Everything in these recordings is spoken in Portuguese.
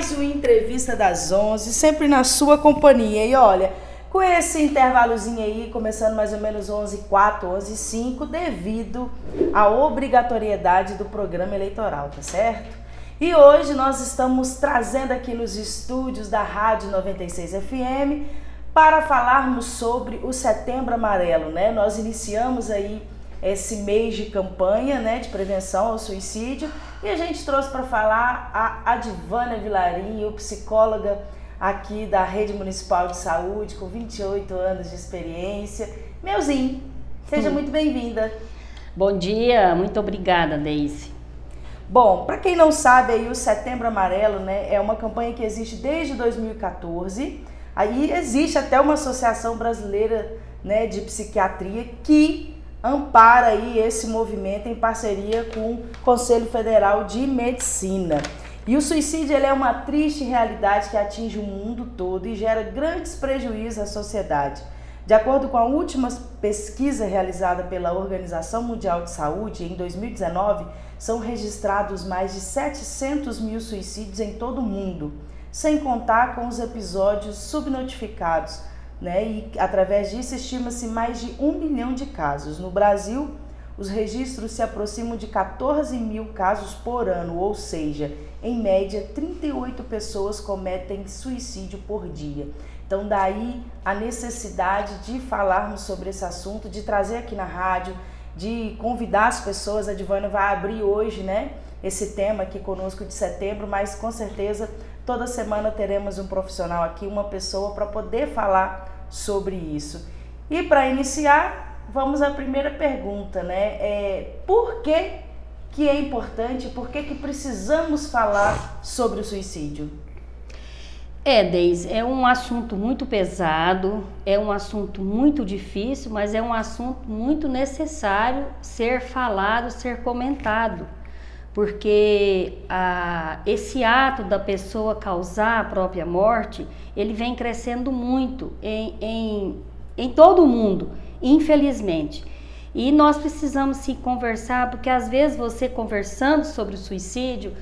mais uma entrevista das 11, sempre na sua companhia. E olha, com esse intervalozinho aí, começando mais ou menos 11 4 11 5 devido à obrigatoriedade do programa eleitoral, tá certo? E hoje nós estamos trazendo aqui nos estúdios da Rádio 96 FM para falarmos sobre o Setembro Amarelo, né? Nós iniciamos aí esse mês de campanha, né, de prevenção ao suicídio, e a gente trouxe para falar a Adivana Vilarinho, psicóloga aqui da Rede Municipal de Saúde, com 28 anos de experiência. Meuzinho, seja hum. muito bem-vinda. Bom dia, muito obrigada, Deise. Bom, para quem não sabe, aí o Setembro Amarelo né, é uma campanha que existe desde 2014. Aí existe até uma associação brasileira né, de psiquiatria que ampara aí esse movimento em parceria com o Conselho Federal de Medicina. E o suicídio é uma triste realidade que atinge o mundo todo e gera grandes prejuízos à sociedade. De acordo com a última pesquisa realizada pela Organização Mundial de Saúde, em 2019, são registrados mais de 700 mil suicídios em todo o mundo, sem contar com os episódios subnotificados. Né? E através disso estima-se mais de um milhão de casos. No Brasil, os registros se aproximam de 14 mil casos por ano, ou seja, em média, 38 pessoas cometem suicídio por dia. Então, daí a necessidade de falarmos sobre esse assunto, de trazer aqui na rádio, de convidar as pessoas. A Divana vai abrir hoje, né, esse tema aqui conosco de setembro, mas com certeza toda semana teremos um profissional aqui, uma pessoa para poder falar sobre isso. E para iniciar, vamos à primeira pergunta, né? É, por que, que é importante, por que, que precisamos falar sobre o suicídio? É, Deise, é um assunto muito pesado, é um assunto muito difícil, mas é um assunto muito necessário ser falado, ser comentado, porque a, esse ato da pessoa causar a própria morte, ele vem crescendo muito em, em, em todo o mundo infelizmente. E nós precisamos se conversar, porque às vezes você conversando sobre o suicídio,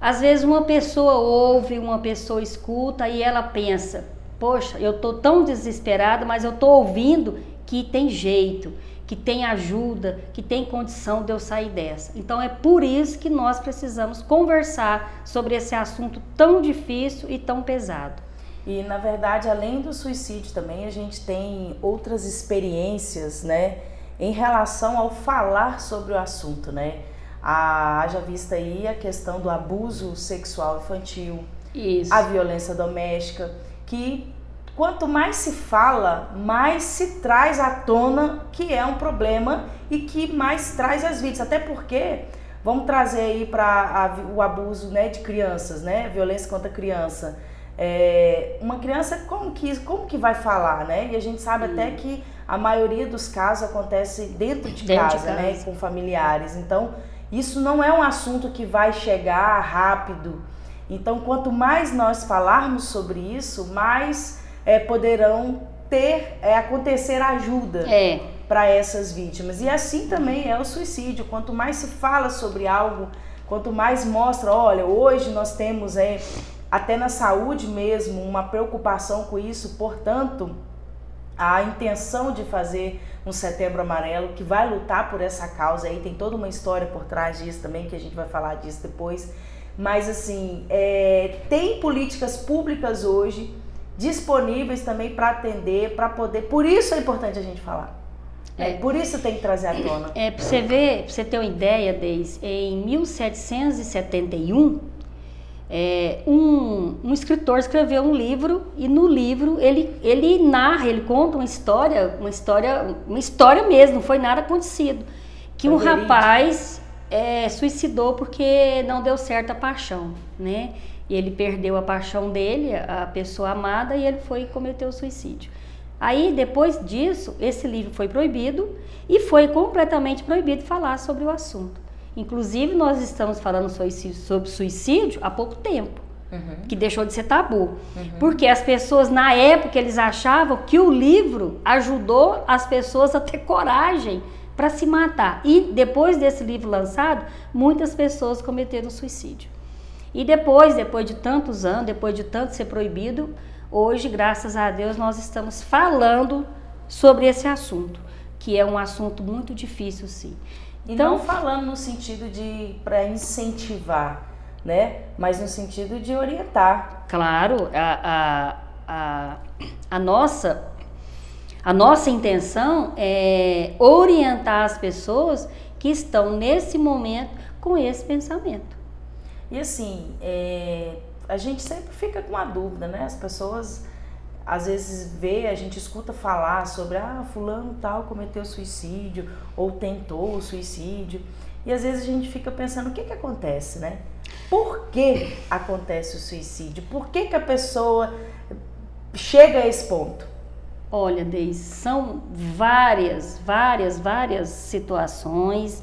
às vezes uma pessoa ouve, uma pessoa escuta e ela pensa: "Poxa, eu tô tão desesperada, mas eu tô ouvindo que tem jeito, que tem ajuda, que tem condição de eu sair dessa". Então é por isso que nós precisamos conversar sobre esse assunto tão difícil e tão pesado. E na verdade, além do suicídio também, a gente tem outras experiências, né, em relação ao falar sobre o assunto, né? A, haja vista aí a questão do abuso sexual infantil, Isso. a violência doméstica, que quanto mais se fala, mais se traz à tona que é um problema e que mais traz as vítimas. Até porque, vamos trazer aí para o abuso né, de crianças, né? Violência contra a criança é, uma criança como que, como que vai falar, né? E a gente sabe hum. até que a maioria dos casos acontece dentro de, dentro casa, de casa, né? Com familiares. Então, isso não é um assunto que vai chegar rápido. Então, quanto mais nós falarmos sobre isso, mais é, poderão ter, é, acontecer ajuda é. para essas vítimas. E assim também é o suicídio. Quanto mais se fala sobre algo, quanto mais mostra, olha, hoje nós temos é, até na saúde mesmo, uma preocupação com isso, portanto, a intenção de fazer um setembro amarelo que vai lutar por essa causa aí, tem toda uma história por trás disso também, que a gente vai falar disso depois. Mas assim, é, tem políticas públicas hoje disponíveis também para atender, para poder. Por isso é importante a gente falar. É, por isso tem que trazer à tona. É, para você ver, para você ter uma ideia, Deise, em 1771 é, um, um, escritor escreveu um livro e no livro ele, ele narra, ele conta uma história, uma história, uma história mesmo, não foi nada acontecido. Que um rapaz é, suicidou porque não deu certo a paixão, né? E ele perdeu a paixão dele, a pessoa amada, e ele foi cometeu o suicídio. Aí, depois disso, esse livro foi proibido e foi completamente proibido falar sobre o assunto. Inclusive, nós estamos falando sobre suicídio há pouco tempo. Uhum. Que deixou de ser tabu. Uhum. Porque as pessoas, na época, eles achavam que o livro ajudou as pessoas a ter coragem para se matar. E depois desse livro lançado, muitas pessoas cometeram suicídio. E depois, depois de tantos anos, depois de tanto ser proibido, hoje, graças a Deus, nós estamos falando sobre esse assunto, que é um assunto muito difícil, sim. Então, não falando no sentido de para incentivar, né? Mas no sentido de orientar. Claro, a, a, a, a nossa a nossa intenção é orientar as pessoas que estão nesse momento com esse pensamento. E assim, é, a gente sempre fica com a dúvida, né? As pessoas às vezes vê, a gente escuta falar sobre ah, fulano tal cometeu suicídio ou tentou o suicídio. E às vezes a gente fica pensando o que que acontece, né? Por que acontece o suicídio? Por que que a pessoa chega a esse ponto? Olha, Deise, são várias, várias, várias situações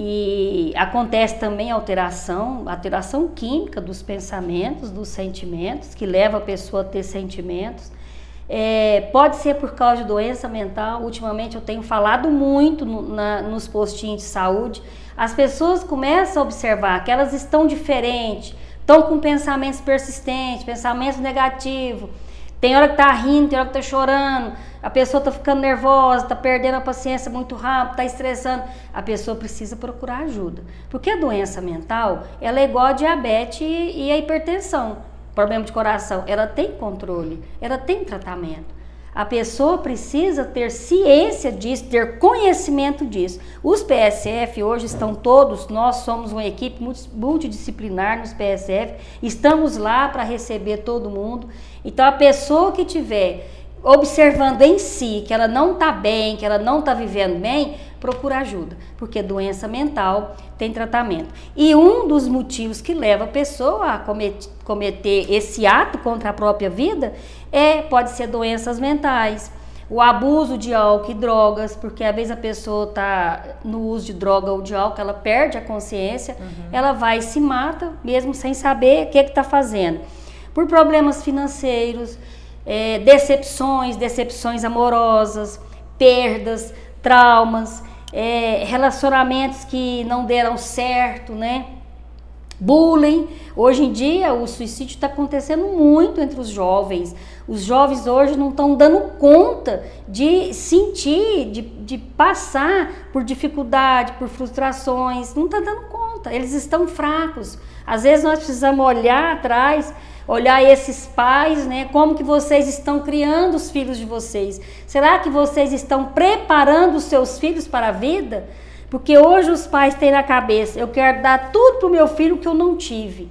e acontece também alteração, alteração química dos pensamentos, dos sentimentos, que leva a pessoa a ter sentimentos. É, pode ser por causa de doença mental. Ultimamente eu tenho falado muito no, na, nos postinhos de saúde. As pessoas começam a observar que elas estão diferentes, estão com pensamentos persistentes, pensamentos negativos tem hora que tá rindo, tem hora que tá chorando, a pessoa tá ficando nervosa, tá perdendo a paciência muito rápido, tá estressando. A pessoa precisa procurar ajuda. Porque a doença mental, ela é igual a diabetes e a hipertensão. Problema de coração, ela tem controle, ela tem tratamento. A pessoa precisa ter ciência disso, ter conhecimento disso. Os PSF hoje estão todos, nós somos uma equipe multidisciplinar nos PSF, estamos lá para receber todo mundo. Então a pessoa que tiver observando em si que ela não está bem, que ela não está vivendo bem, procura ajuda, porque doença mental tem tratamento. E um dos motivos que leva a pessoa a cometer, esse ato contra a própria vida é pode ser doenças mentais, o abuso de álcool e drogas, porque às vezes a pessoa está no uso de droga ou de álcool, ela perde a consciência, uhum. ela vai e se mata, mesmo sem saber o que está fazendo. Por problemas financeiros, é, decepções, decepções amorosas, perdas, traumas, é, relacionamentos que não deram certo, né? bullying. Hoje em dia, o suicídio está acontecendo muito entre os jovens. Os jovens hoje não estão dando conta de sentir, de, de passar por dificuldade, por frustrações. Não está dando conta. Eles estão fracos. Às vezes nós precisamos olhar atrás, olhar esses pais, né? Como que vocês estão criando os filhos de vocês? Será que vocês estão preparando os seus filhos para a vida? Porque hoje os pais têm na cabeça, eu quero dar tudo para o meu filho que eu não tive.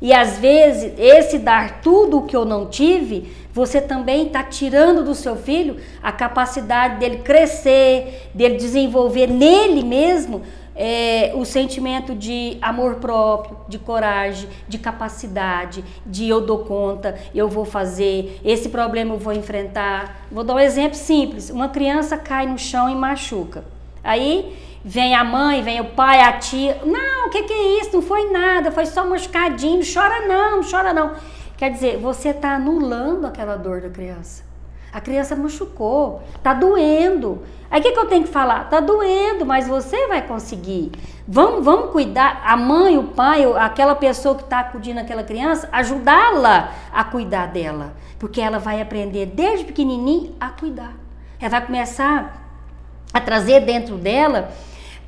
E às vezes, esse dar tudo o que eu não tive, você também está tirando do seu filho a capacidade dele crescer, dele desenvolver nele mesmo é, o sentimento de amor próprio, de coragem, de capacidade, de eu dou conta, eu vou fazer, esse problema eu vou enfrentar. Vou dar um exemplo simples: uma criança cai no chão e machuca. Aí Vem a mãe, vem o pai, a tia. Não, o que, que é isso? Não foi nada, foi só machucadinho. Chora não chora não. Quer dizer, você está anulando aquela dor da criança. A criança machucou, tá doendo. Aí o que, que eu tenho que falar? Tá doendo, mas você vai conseguir. Vamos, vamos cuidar, a mãe, o pai, aquela pessoa que está acudindo aquela criança, ajudá-la a cuidar dela. Porque ela vai aprender desde pequenininho a cuidar. Ela vai começar a trazer dentro dela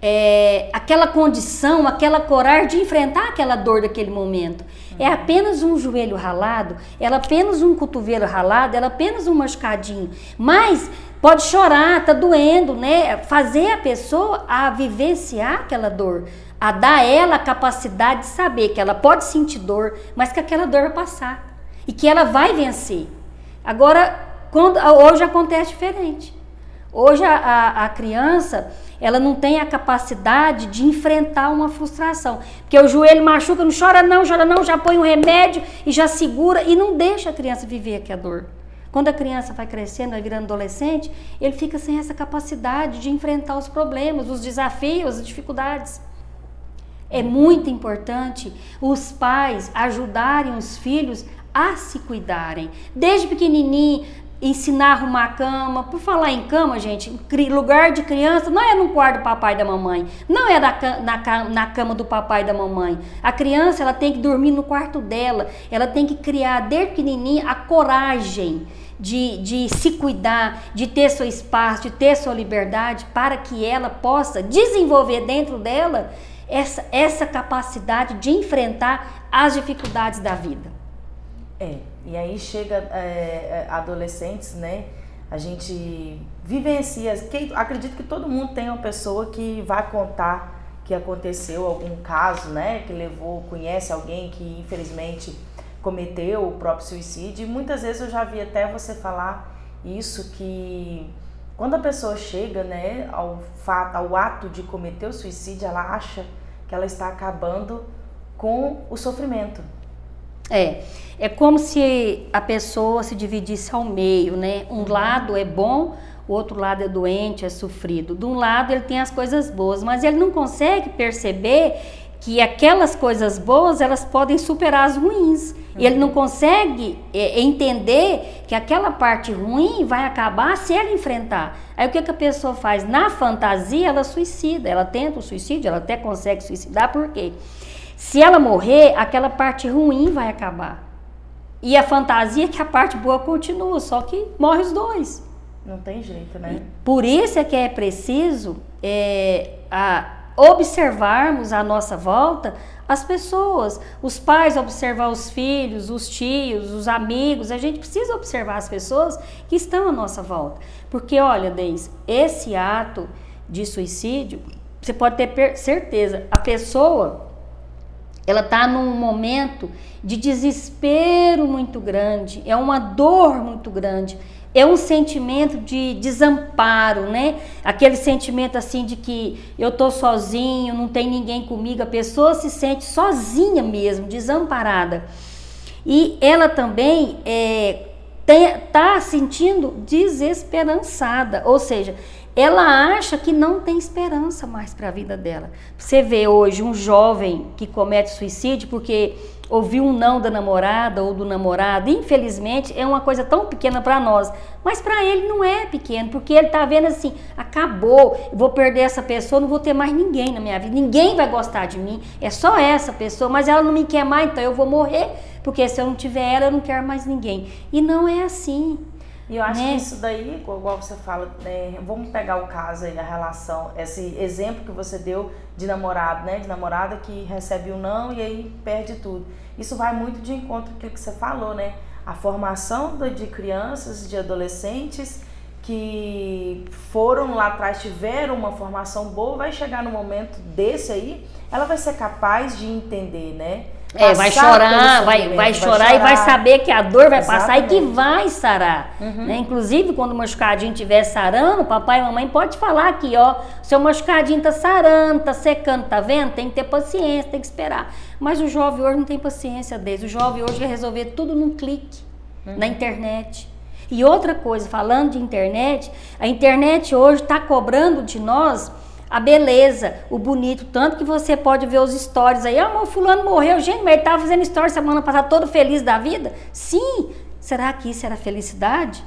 é, aquela condição, aquela coragem de enfrentar aquela dor daquele momento. É apenas um joelho ralado, ela apenas um cotovelo ralado, ela apenas um machucadinho. Mas pode chorar, tá doendo, né? Fazer a pessoa a vivenciar aquela dor, a dar ela a capacidade de saber que ela pode sentir dor, mas que aquela dor vai passar e que ela vai vencer. Agora, quando, hoje acontece diferente. Hoje a, a, a criança ela não tem a capacidade de enfrentar uma frustração. Porque o joelho machuca, não chora não, chora não, já põe um remédio e já segura e não deixa a criança viver aqui a dor. Quando a criança vai crescendo, vai virando adolescente, ele fica sem essa capacidade de enfrentar os problemas, os desafios, as dificuldades. É muito importante os pais ajudarem os filhos a se cuidarem. Desde pequenininho, ensinar a arrumar a cama. Por falar em cama, gente, lugar de criança não é no quarto do papai e da mamãe, não é na, na, na cama do papai e da mamãe. A criança ela tem que dormir no quarto dela, ela tem que criar desde pequenininha a coragem de, de se cuidar, de ter seu espaço, de ter sua liberdade, para que ela possa desenvolver dentro dela essa, essa capacidade de enfrentar as dificuldades da vida. É, e aí chega é, é adolescentes, né? A gente vivencia. Acredito que todo mundo tem uma pessoa que vai contar que aconteceu algum caso, né? Que levou, conhece alguém que infelizmente cometeu o próprio suicídio. E muitas vezes eu já vi até você falar isso que quando a pessoa chega, né, ao fato, ao ato de cometer o suicídio, ela acha que ela está acabando com o sofrimento. É, é como se a pessoa se dividisse ao meio, né? Um uhum. lado é bom, o outro lado é doente, é sofrido. De um lado ele tem as coisas boas, mas ele não consegue perceber que aquelas coisas boas elas podem superar as ruins. Uhum. Ele não consegue é, entender que aquela parte ruim vai acabar se ele enfrentar. Aí o que, que a pessoa faz? Na fantasia, ela suicida, ela tenta o suicídio, ela até consegue suicidar, por quê? Se ela morrer, aquela parte ruim vai acabar. E a fantasia é que a parte boa continua, só que morre os dois. Não tem jeito, né? Por isso é que é preciso é, a, observarmos à nossa volta as pessoas, os pais observar os filhos, os tios, os amigos, a gente precisa observar as pessoas que estão à nossa volta. Porque olha, Deis, esse ato de suicídio, você pode ter certeza, a pessoa ela está num momento de desespero muito grande, é uma dor muito grande é um sentimento de desamparo, né? Aquele sentimento assim de que eu tô sozinho, não tem ninguém comigo, a pessoa se sente sozinha mesmo, desamparada. E ela também é, tá sentindo desesperançada, ou seja, ela acha que não tem esperança mais para a vida dela. Você vê hoje um jovem que comete suicídio porque ouvir um não da namorada ou do namorado, infelizmente, é uma coisa tão pequena para nós. Mas para ele não é pequeno, porque ele tá vendo assim, acabou, vou perder essa pessoa, não vou ter mais ninguém na minha vida, ninguém vai gostar de mim, é só essa pessoa, mas ela não me quer mais, então eu vou morrer, porque se eu não tiver ela, eu não quero mais ninguém. E não é assim. E eu acho né? que isso daí, igual você fala, né, vamos pegar o caso aí, a relação, esse exemplo que você deu de namorado, né? De namorada que recebe o um não e aí perde tudo. Isso vai muito de encontro com o que você falou, né? A formação de crianças, de adolescentes que foram lá atrás, tiveram uma formação boa, vai chegar no momento desse aí, ela vai ser capaz de entender, né? É, vai chorar, vai, vai, vai chorar, chorar, e vai saber que a dor vai Exatamente. passar e que vai sarar. Uhum. Né? Inclusive, quando o machucadinho estiver sarando, papai e mamãe pode falar aqui, ó, seu machucadinho tá sarando, tá secando, tá vendo? Tem que ter paciência, tem que esperar. Mas o jovem hoje não tem paciência desse. O jovem hoje quer resolver tudo num clique, uhum. na internet. E outra coisa, falando de internet, a internet hoje está cobrando de nós a beleza, o bonito, tanto que você pode ver os stories aí, ah, o fulano morreu, gente, mas ele estava fazendo stories semana passada todo feliz da vida? Sim, será que isso era felicidade?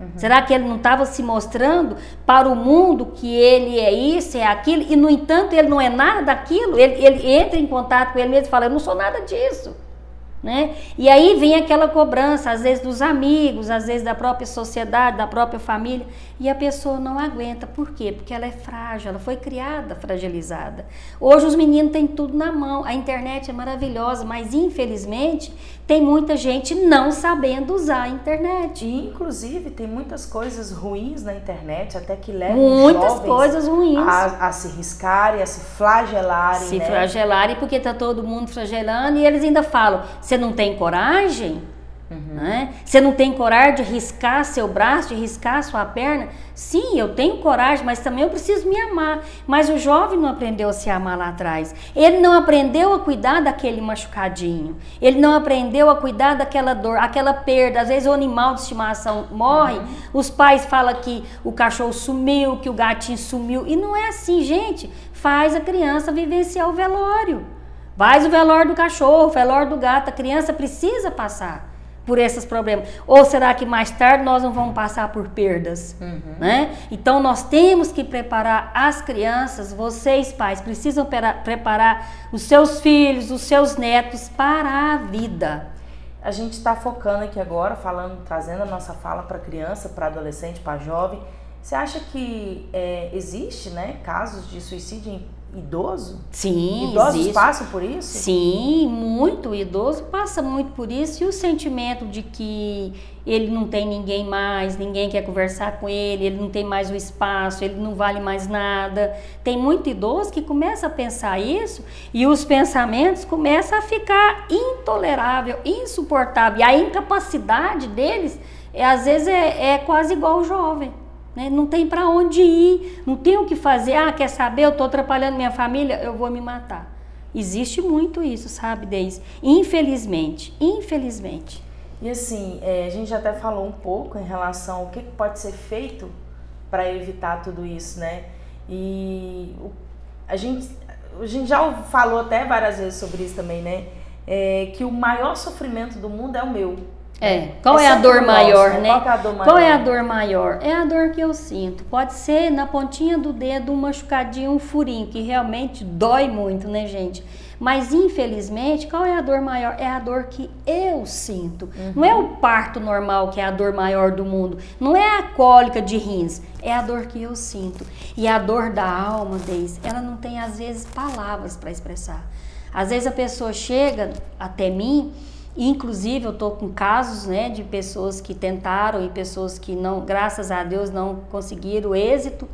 Uhum. Será que ele não estava se mostrando para o mundo que ele é isso, é aquilo, e no entanto ele não é nada daquilo? Ele, ele entra em contato com ele mesmo e fala, eu não sou nada disso. Né? E aí vem aquela cobrança, às vezes dos amigos, às vezes da própria sociedade, da própria família, e a pessoa não aguenta. Por quê? Porque ela é frágil, ela foi criada fragilizada. Hoje os meninos têm tudo na mão, a internet é maravilhosa, mas infelizmente tem muita gente não sabendo usar a internet. E, inclusive, tem muitas coisas ruins na internet, até que levam muitas coisas ruins a, a, se riscarem, a se flagelarem. Se né? flagelarem, porque está todo mundo flagelando, e eles ainda falam: você não tem coragem? Uhum. Né? Você não tem coragem de riscar seu braço, de riscar sua perna? Sim, eu tenho coragem, mas também eu preciso me amar. Mas o jovem não aprendeu a se amar lá atrás. Ele não aprendeu a cuidar daquele machucadinho. Ele não aprendeu a cuidar daquela dor, aquela perda. Às vezes o animal de estimação morre, uhum. os pais falam que o cachorro sumiu, que o gatinho sumiu. E não é assim, gente. Faz a criança vivenciar o velório. Faz o velório do cachorro, o velório do gato. A criança precisa passar por esses problemas? Ou será que mais tarde nós não vamos passar por perdas? Uhum. Né? Então nós temos que preparar as crianças, vocês pais precisam preparar os seus filhos, os seus netos para a vida. A gente está focando aqui agora, falando, trazendo a nossa fala para criança, para adolescente, para jovem. Você acha que é, existe, né, casos de suicídio em idoso? Sim, Idosos existe. passam por isso? Sim, muito. Idoso passa muito por isso. E o sentimento de que ele não tem ninguém mais, ninguém quer conversar com ele, ele não tem mais o espaço, ele não vale mais nada. Tem muito idoso que começa a pensar isso e os pensamentos começam a ficar intolerável, insuportável. E a incapacidade deles, é, às vezes, é, é quase igual o jovem. Né? Não tem para onde ir, não tem o que fazer. Ah, quer saber? Eu estou atrapalhando minha família, eu vou me matar. Existe muito isso, sabe, Deise? Infelizmente, infelizmente. E assim, é, a gente já até falou um pouco em relação ao que pode ser feito para evitar tudo isso, né? E a gente, a gente já falou até várias vezes sobre isso também, né? É, que o maior sofrimento do mundo é o meu. É. Qual é, é a dor maior, né? Qual é a dor maior? Qual é a dor maior? É a dor que eu sinto. Pode ser na pontinha do dedo um machucadinho, um furinho, que realmente dói muito, né, gente? Mas infelizmente, qual é a dor maior? É a dor que eu sinto. Uhum. Não é o parto normal que é a dor maior do mundo. Não é a cólica de rins. É a dor que eu sinto. E a dor da alma, Deise, ela não tem às vezes palavras para expressar. Às vezes a pessoa chega até mim Inclusive, eu estou com casos né, de pessoas que tentaram e pessoas que não, graças a Deus, não conseguiram êxito.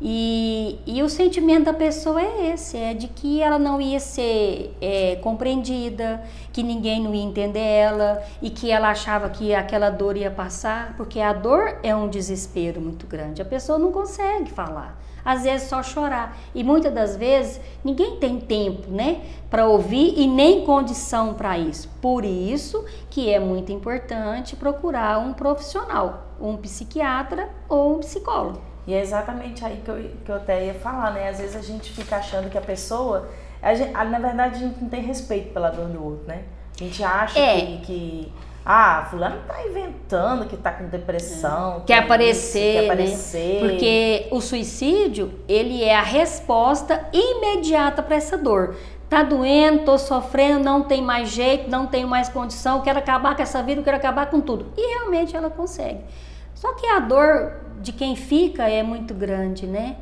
E, e o sentimento da pessoa é esse, é de que ela não ia ser é, compreendida, que ninguém não ia entender ela e que ela achava que aquela dor ia passar, porque a dor é um desespero muito grande. A pessoa não consegue falar às vezes só chorar. E muitas das vezes ninguém tem tempo, né, para ouvir e nem condição para isso. Por isso que é muito importante procurar um profissional, um psiquiatra ou um psicólogo. E é exatamente aí que eu, que eu até ia falar, né? Às vezes a gente fica achando que a pessoa. A gente, na verdade, a gente não tem respeito pela dor do outro, né? A gente acha é. que, que ah, fulano tá inventando que tá com depressão. É. Quer, aparecer, isso, quer aparecer, né? Porque o suicídio, ele é a resposta imediata para essa dor. Tá doendo, tô sofrendo, não tem mais jeito, não tenho mais condição, quero acabar com essa vida, quero acabar com tudo. E realmente ela consegue. Só que a dor de quem fica é muito grande, né?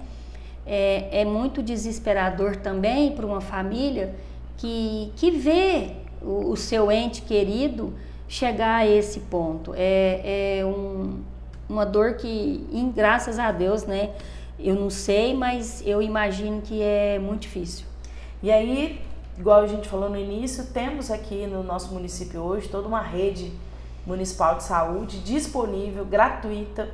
É, é muito desesperador também para uma família que, que vê o, o seu ente querido chegar a esse ponto. É, é um, uma dor que, em, graças a Deus, né? Eu não sei, mas eu imagino que é muito difícil. E aí, igual a gente falou no início, temos aqui no nosso município hoje toda uma rede municipal de saúde disponível, gratuita,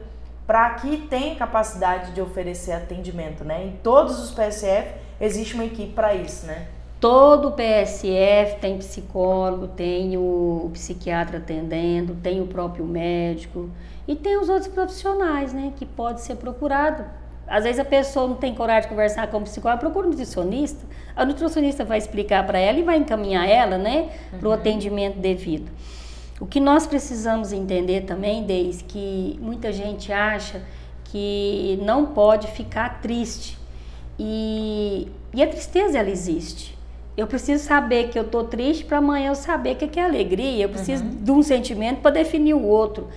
para que tenha capacidade de oferecer atendimento, né? Em todos os PSF existe uma equipe para isso, né? Todo o PSF tem psicólogo, tem o psiquiatra atendendo, tem o próprio médico e tem os outros profissionais, né, que pode ser procurado. Às vezes a pessoa não tem coragem de conversar com o psicólogo, procura um nutricionista. A nutricionista vai explicar para ela e vai encaminhar ela, né, para o uhum. atendimento devido. O que nós precisamos entender também, desde que muita gente acha que não pode ficar triste. E, e a tristeza ela existe. Eu preciso saber que eu estou triste para amanhã eu saber o que é alegria. Eu preciso uhum. de um sentimento para definir o outro.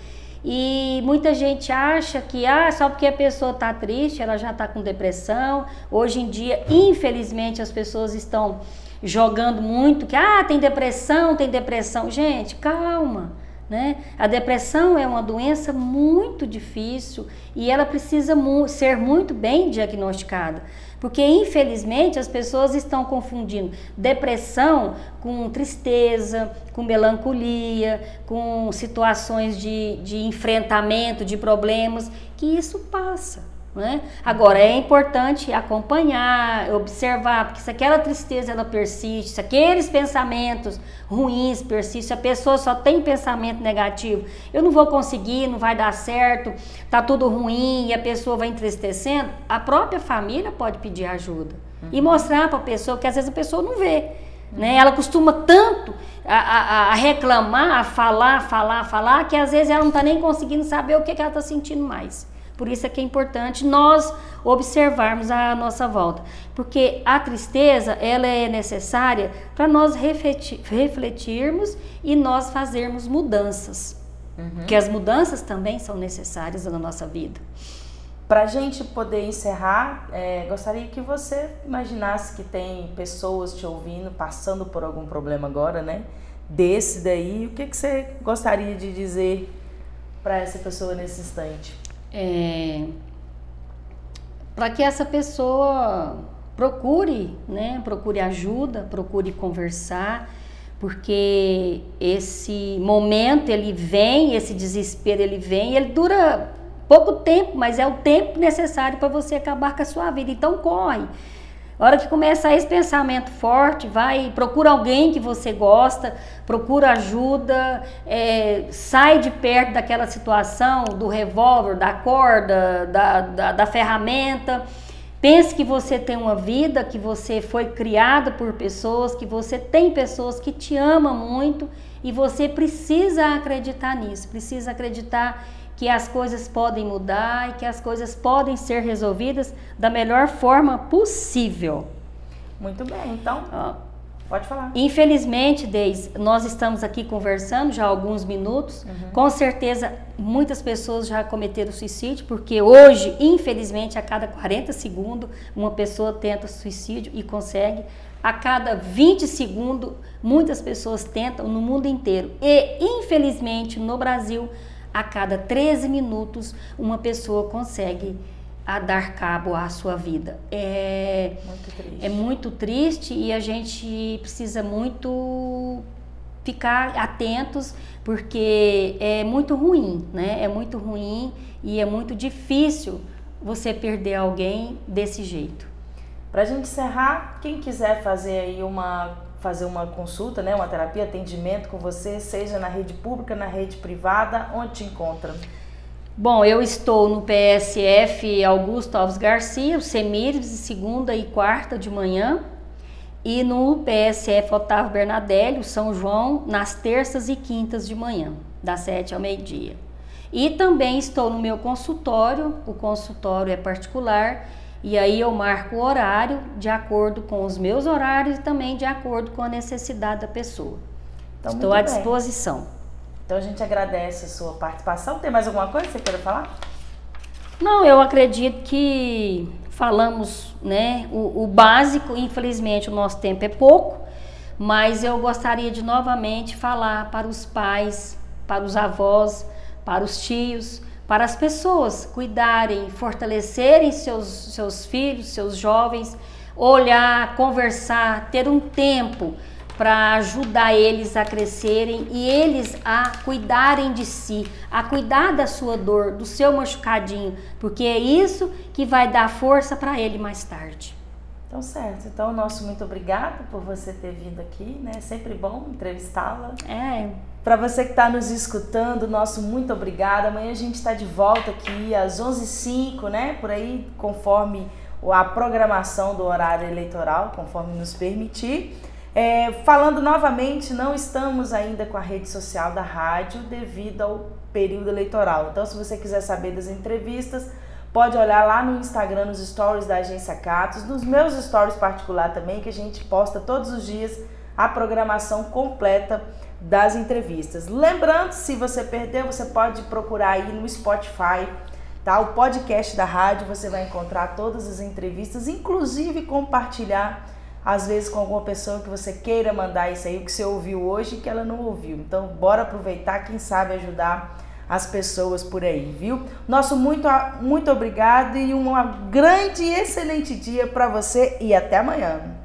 E muita gente acha que ah, só porque a pessoa está triste, ela já está com depressão. Hoje em dia, infelizmente, as pessoas estão jogando muito que ah, tem depressão, tem depressão. Gente, calma. Né? A depressão é uma doença muito difícil e ela precisa mu ser muito bem diagnosticada. Porque, infelizmente, as pessoas estão confundindo depressão com tristeza, com melancolia, com situações de, de enfrentamento de problemas, que isso passa. Né? Agora, é importante acompanhar, observar, porque se aquela tristeza ela persiste, se aqueles pensamentos ruins persistem, se a pessoa só tem pensamento negativo, eu não vou conseguir, não vai dar certo, tá tudo ruim e a pessoa vai entristecendo, a própria família pode pedir ajuda uhum. e mostrar para a pessoa que às vezes a pessoa não vê. Né? Ela costuma tanto a, a, a, reclamar, a falar, falar, falar, que às vezes ela não está nem conseguindo saber o que, que ela está sentindo mais. Por isso é que é importante nós observarmos a nossa volta, porque a tristeza ela é necessária para nós refletir, refletirmos e nós fazermos mudanças, uhum. que as mudanças também são necessárias na nossa vida. Para a gente poder encerrar, é, gostaria que você imaginasse que tem pessoas te ouvindo, passando por algum problema agora, né? Desse daí, o que, que você gostaria de dizer para essa pessoa nesse instante? É, para que essa pessoa procure, né? Procure ajuda, procure conversar, porque esse momento ele vem, esse desespero ele vem, ele dura pouco tempo, mas é o tempo necessário para você acabar com a sua vida. Então corre. A hora que começar esse pensamento forte, vai, procura alguém que você gosta, procura ajuda, é, sai de perto daquela situação, do revólver, da corda, da, da, da ferramenta. Pense que você tem uma vida, que você foi criado por pessoas, que você tem pessoas que te amam muito e você precisa acreditar nisso, precisa acreditar que as coisas podem mudar e que as coisas podem ser resolvidas da melhor forma possível. Muito bem, então. Pode falar. Infelizmente, Deise, nós estamos aqui conversando já há alguns minutos. Uhum. Com certeza, muitas pessoas já cometeram suicídio, porque hoje, infelizmente, a cada 40 segundos, uma pessoa tenta suicídio e consegue. A cada 20 segundos, muitas pessoas tentam no mundo inteiro. E, infelizmente, no Brasil, a cada 13 minutos uma pessoa consegue a dar cabo à sua vida. É muito triste, é muito triste e a gente precisa muito ficar atentos porque é muito ruim, né? É muito ruim e é muito difícil você perder alguém desse jeito. Para a gente encerrar, quem quiser fazer aí uma fazer uma consulta, né, uma terapia, atendimento com você, seja na rede pública, na rede privada, onde te encontra? Bom, eu estou no PSF Augusto Alves Garcia, o Semires, segunda e quarta de manhã, e no PSF Otávio Bernadelli, o São João, nas terças e quintas de manhã, das sete ao meio-dia. E também estou no meu consultório, o consultório é particular, e aí eu marco o horário de acordo com os meus horários e também de acordo com a necessidade da pessoa. Então, Estou à disposição. Então a gente agradece a sua participação. Tem mais alguma coisa que você queira falar? Não, eu acredito que falamos né, o, o básico, infelizmente o nosso tempo é pouco, mas eu gostaria de novamente falar para os pais, para os avós, para os tios, para as pessoas cuidarem, fortalecerem seus, seus filhos, seus jovens, olhar, conversar, ter um tempo para ajudar eles a crescerem e eles a cuidarem de si, a cuidar da sua dor, do seu machucadinho, porque é isso que vai dar força para ele mais tarde. Então, certo. Então, nosso muito obrigado por você ter vindo aqui, né? É sempre bom entrevistá-la. É. Para você que está nos escutando, nosso muito obrigado. Amanhã a gente está de volta aqui às 11h05, né? Por aí, conforme a programação do horário eleitoral, conforme nos permitir. É, falando novamente, não estamos ainda com a rede social da rádio devido ao período eleitoral. Então, se você quiser saber das entrevistas, pode olhar lá no Instagram, nos stories da Agência Catos, nos meus stories particular também, que a gente posta todos os dias a programação completa das entrevistas. Lembrando, se você perdeu, você pode procurar aí no Spotify, tá? O podcast da rádio, você vai encontrar todas as entrevistas, inclusive compartilhar às vezes com alguma pessoa que você queira mandar isso aí, o que você ouviu hoje que ela não ouviu. Então, bora aproveitar, quem sabe ajudar as pessoas por aí, viu? Nosso muito, muito obrigado e um grande e excelente dia para você e até amanhã.